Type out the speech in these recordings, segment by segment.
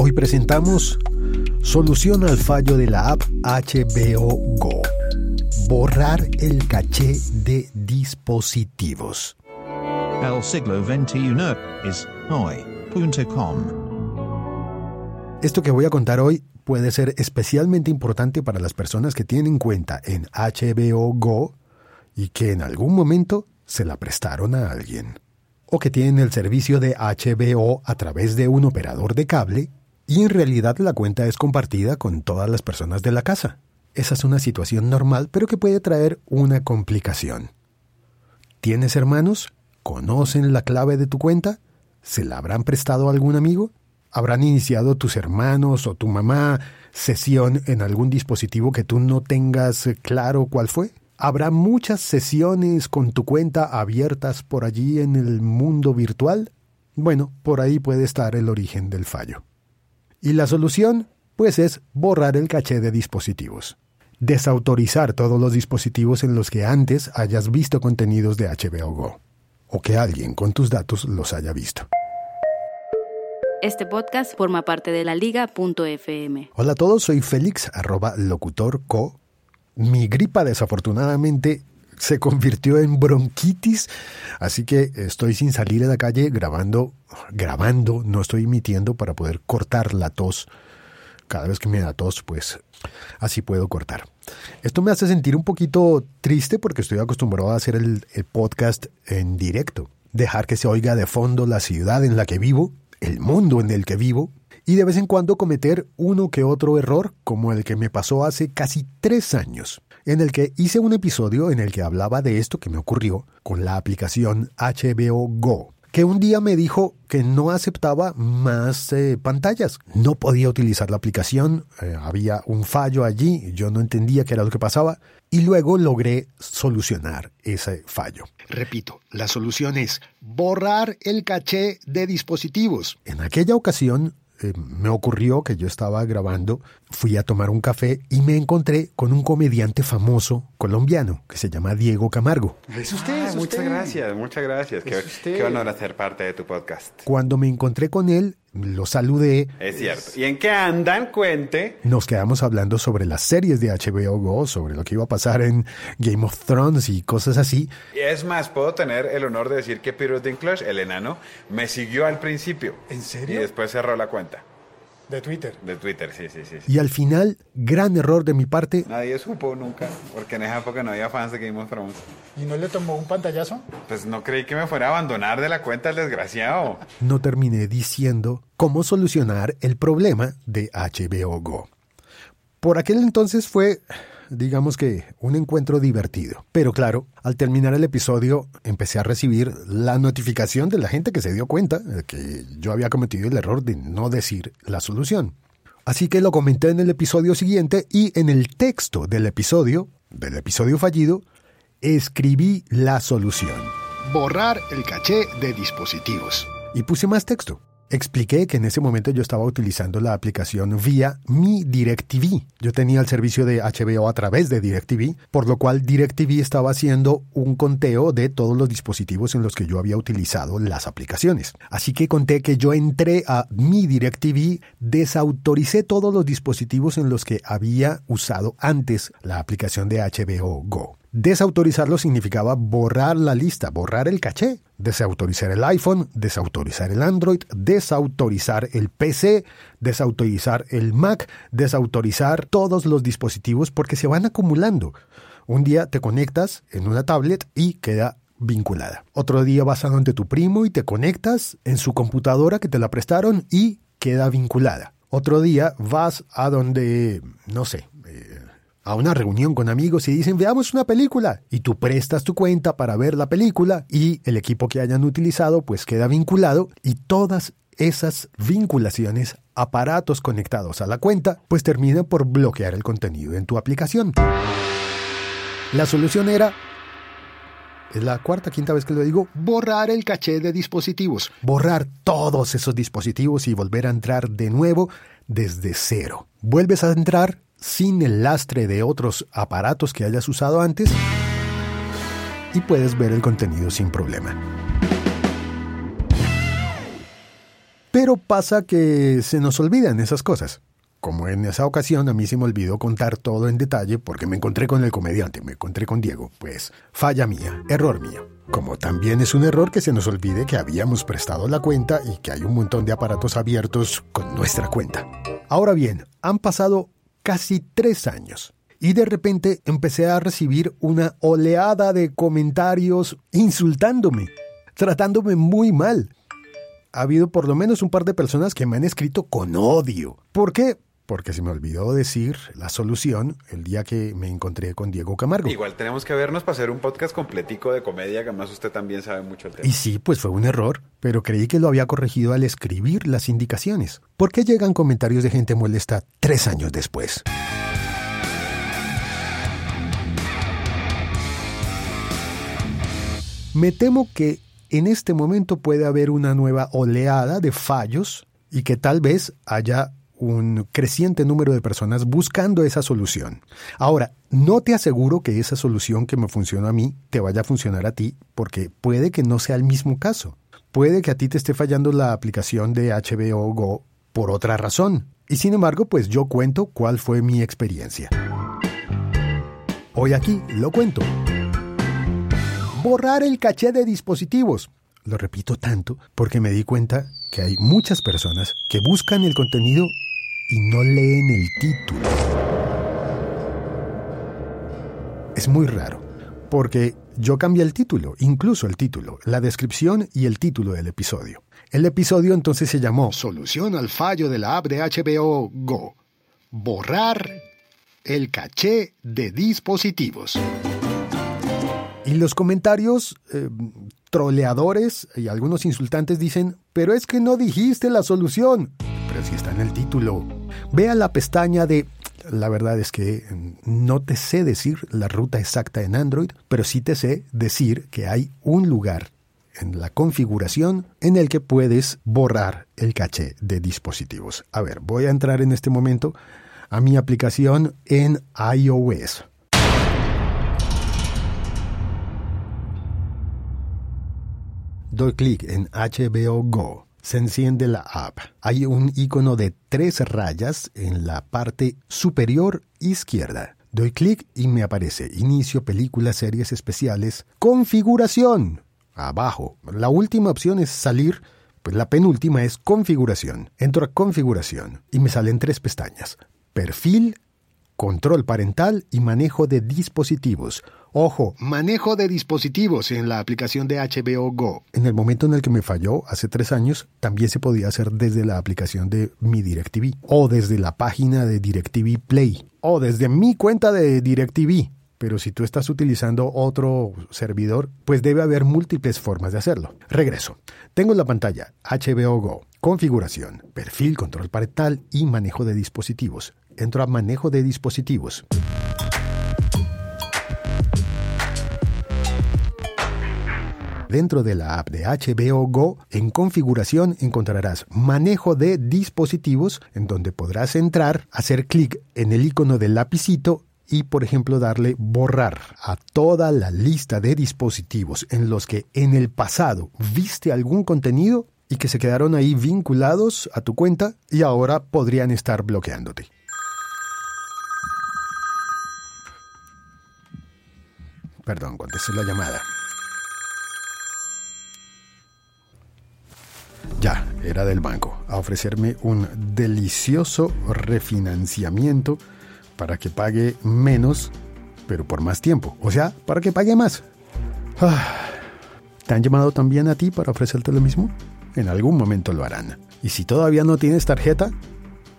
Hoy presentamos solución al fallo de la app HBO Go. Borrar el caché de dispositivos. El siglo XXI es hoy.com. Esto que voy a contar hoy puede ser especialmente importante para las personas que tienen cuenta en HBO Go y que en algún momento se la prestaron a alguien. O que tienen el servicio de HBO a través de un operador de cable y en realidad la cuenta es compartida con todas las personas de la casa. Esa es una situación normal, pero que puede traer una complicación. ¿Tienes hermanos? ¿Conocen la clave de tu cuenta? ¿Se la habrán prestado a algún amigo? ¿Habrán iniciado tus hermanos o tu mamá sesión en algún dispositivo que tú no tengas claro cuál fue? ¿Habrá muchas sesiones con tu cuenta abiertas por allí en el mundo virtual? Bueno, por ahí puede estar el origen del fallo. Y la solución, pues es borrar el caché de dispositivos. Desautorizar todos los dispositivos en los que antes hayas visto contenidos de HBO Go. O que alguien con tus datos los haya visto. Este podcast forma parte de la liga.fm. Hola a todos, soy Félix, arroba locutorco. Mi gripa desafortunadamente se convirtió en bronquitis, así que estoy sin salir a la calle grabando, grabando, no estoy emitiendo para poder cortar la tos. Cada vez que me da tos, pues así puedo cortar. Esto me hace sentir un poquito triste porque estoy acostumbrado a hacer el, el podcast en directo, dejar que se oiga de fondo la ciudad en la que vivo el mundo en el que vivo y de vez en cuando cometer uno que otro error como el que me pasó hace casi tres años, en el que hice un episodio en el que hablaba de esto que me ocurrió con la aplicación HBO Go que un día me dijo que no aceptaba más eh, pantallas. No podía utilizar la aplicación, eh, había un fallo allí, yo no entendía qué era lo que pasaba y luego logré solucionar ese fallo. Repito, la solución es borrar el caché de dispositivos. En aquella ocasión eh, me ocurrió que yo estaba grabando, fui a tomar un café y me encontré con un comediante famoso colombiano que se llama Diego Camargo. Es usted, Ah, es muchas usted. gracias, muchas gracias. Qué, qué honor hacer parte de tu podcast. Cuando me encontré con él, lo saludé, Es cierto. ¿Y en qué andan? Cuente. nos quedamos hablando sobre las series de HBO Go, sobre lo que iba a pasar en Game of Thrones y cosas así. Y es más, puedo tener el honor de decir que Peter Dinklage, el enano, me siguió al principio. ¿En Y serio? después cerró la cuenta De Twitter. de Twitter, sí, sí, sí. sí. Y al final, gran error de mi parte, Nadie supo nunca, porque en esa época no había fans de Game of Thrones. ¿Y no le tomó un pantallazo? Pues no creí que me fuera a abandonar de la cuenta el desgraciado. no terminé diciendo cómo solucionar el problema de HBO Go. Por aquel entonces fue, digamos que, un encuentro divertido. Pero claro, al terminar el episodio empecé a recibir la notificación de la gente que se dio cuenta de que yo había cometido el error de no decir la solución. Así que lo comenté en el episodio siguiente y en el texto del episodio, del episodio fallido, escribí la solución. Borrar el caché de dispositivos. Y puse más texto. Expliqué que en ese momento yo estaba utilizando la aplicación vía mi DirecTV. Yo tenía el servicio de HBO a través de DirecTV, por lo cual DirecTV estaba haciendo un conteo de todos los dispositivos en los que yo había utilizado las aplicaciones. Así que conté que yo entré a mi DirecTV, desautoricé todos los dispositivos en los que había usado antes la aplicación de HBO Go. Desautorizarlo significaba borrar la lista, borrar el caché. Desautorizar el iPhone, desautorizar el Android, desautorizar el PC, desautorizar el Mac, desautorizar todos los dispositivos porque se van acumulando. Un día te conectas en una tablet y queda vinculada. Otro día vas a donde tu primo y te conectas en su computadora que te la prestaron y queda vinculada. Otro día vas a donde, no sé, a una reunión con amigos y dicen veamos una película y tú prestas tu cuenta para ver la película y el equipo que hayan utilizado pues queda vinculado y todas esas vinculaciones, aparatos conectados a la cuenta, pues terminan por bloquear el contenido en tu aplicación. La solución era es la cuarta, quinta vez que lo digo, borrar el caché de dispositivos. Borrar todos esos dispositivos y volver a entrar de nuevo desde cero. Vuelves a entrar sin el lastre de otros aparatos que hayas usado antes y puedes ver el contenido sin problema. Pero pasa que se nos olvidan esas cosas. Como en esa ocasión a mí se me olvidó contar todo en detalle porque me encontré con el comediante, me encontré con Diego. Pues falla mía, error mío. Como también es un error que se nos olvide que habíamos prestado la cuenta y que hay un montón de aparatos abiertos con nuestra cuenta. Ahora bien, han pasado casi tres años y de repente empecé a recibir una oleada de comentarios insultándome, tratándome muy mal. Ha habido por lo menos un par de personas que me han escrito con odio. ¿Por qué? Porque se me olvidó decir la solución el día que me encontré con Diego Camargo. Igual tenemos que vernos para hacer un podcast completico de comedia, que además usted también sabe mucho el tema. Y sí, pues fue un error, pero creí que lo había corregido al escribir las indicaciones. ¿Por qué llegan comentarios de gente molesta tres años después? Me temo que en este momento puede haber una nueva oleada de fallos y que tal vez haya un creciente número de personas buscando esa solución. Ahora, no te aseguro que esa solución que me funciona a mí te vaya a funcionar a ti, porque puede que no sea el mismo caso. Puede que a ti te esté fallando la aplicación de HBO Go por otra razón. Y sin embargo, pues yo cuento cuál fue mi experiencia. Hoy aquí lo cuento. Borrar el caché de dispositivos. Lo repito tanto porque me di cuenta que hay muchas personas que buscan el contenido y no leen el título. Es muy raro, porque yo cambié el título, incluso el título, la descripción y el título del episodio. El episodio entonces se llamó Solución al fallo de la app de HBO Go. Borrar el caché de dispositivos. Y los comentarios eh, troleadores y algunos insultantes dicen, pero es que no dijiste la solución. Pero si está en el título. Vea la pestaña de... La verdad es que no te sé decir la ruta exacta en Android, pero sí te sé decir que hay un lugar en la configuración en el que puedes borrar el caché de dispositivos. A ver, voy a entrar en este momento a mi aplicación en iOS. Doy clic en HBO Go se enciende la app. Hay un icono de tres rayas en la parte superior izquierda. Doy clic y me aparece Inicio, películas, series especiales, configuración. Abajo. La última opción es salir, pues la penúltima es configuración. Entro a configuración y me salen tres pestañas. Perfil, control parental y manejo de dispositivos. Ojo, manejo de dispositivos en la aplicación de HBO Go. En el momento en el que me falló, hace tres años, también se podía hacer desde la aplicación de mi DirecTV, o desde la página de DirecTV Play, o desde mi cuenta de DirecTV. Pero si tú estás utilizando otro servidor, pues debe haber múltiples formas de hacerlo. Regreso. Tengo en la pantalla HBO Go, configuración, perfil, control parental y manejo de dispositivos. Entro a manejo de dispositivos. Dentro de la app de HBO Go, en configuración encontrarás manejo de dispositivos, en donde podrás entrar, hacer clic en el icono del lapicito y, por ejemplo, darle borrar a toda la lista de dispositivos en los que en el pasado viste algún contenido y que se quedaron ahí vinculados a tu cuenta y ahora podrían estar bloqueándote. Perdón, contesté la llamada. Ya, era del banco, a ofrecerme un delicioso refinanciamiento para que pague menos, pero por más tiempo. O sea, para que pague más. Ah, ¿Te han llamado también a ti para ofrecerte lo mismo? En algún momento lo harán. Y si todavía no tienes tarjeta,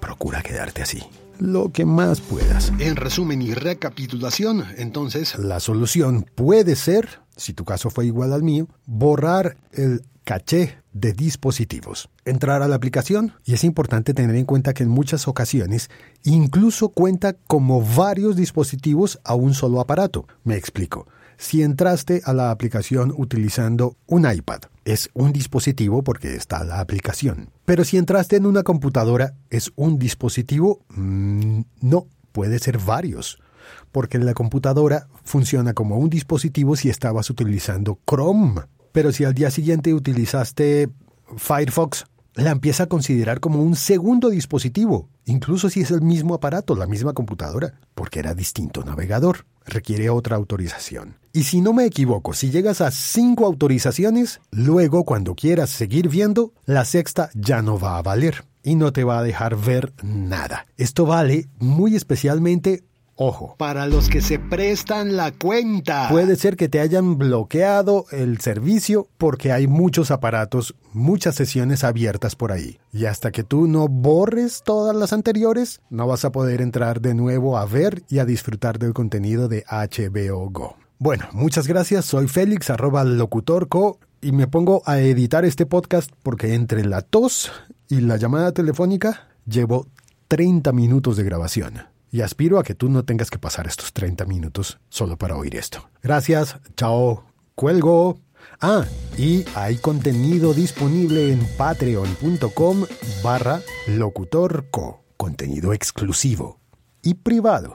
procura quedarte así. Lo que más puedas. En resumen y recapitulación, entonces, la solución puede ser, si tu caso fue igual al mío, borrar el caché de dispositivos. Entrar a la aplicación y es importante tener en cuenta que en muchas ocasiones incluso cuenta como varios dispositivos a un solo aparato. Me explico. Si entraste a la aplicación utilizando un iPad, es un dispositivo porque está la aplicación. Pero si entraste en una computadora, ¿es un dispositivo? Mm, no, puede ser varios porque la computadora funciona como un dispositivo si estabas utilizando Chrome pero si al día siguiente utilizaste Firefox, la empieza a considerar como un segundo dispositivo, incluso si es el mismo aparato, la misma computadora, porque era distinto navegador. Requiere otra autorización. Y si no me equivoco, si llegas a cinco autorizaciones, luego cuando quieras seguir viendo, la sexta ya no va a valer y no te va a dejar ver nada. Esto vale muy especialmente Ojo, para los que se prestan la cuenta. Puede ser que te hayan bloqueado el servicio porque hay muchos aparatos, muchas sesiones abiertas por ahí. Y hasta que tú no borres todas las anteriores, no vas a poder entrar de nuevo a ver y a disfrutar del contenido de HBO Go. Bueno, muchas gracias. Soy Félix, arroba locutorco, y me pongo a editar este podcast porque entre la tos y la llamada telefónica llevo 30 minutos de grabación y aspiro a que tú no tengas que pasar estos 30 minutos solo para oír esto. Gracias, chao, cuelgo. Ah, y hay contenido disponible en patreon.com barra locutorco, contenido exclusivo y privado.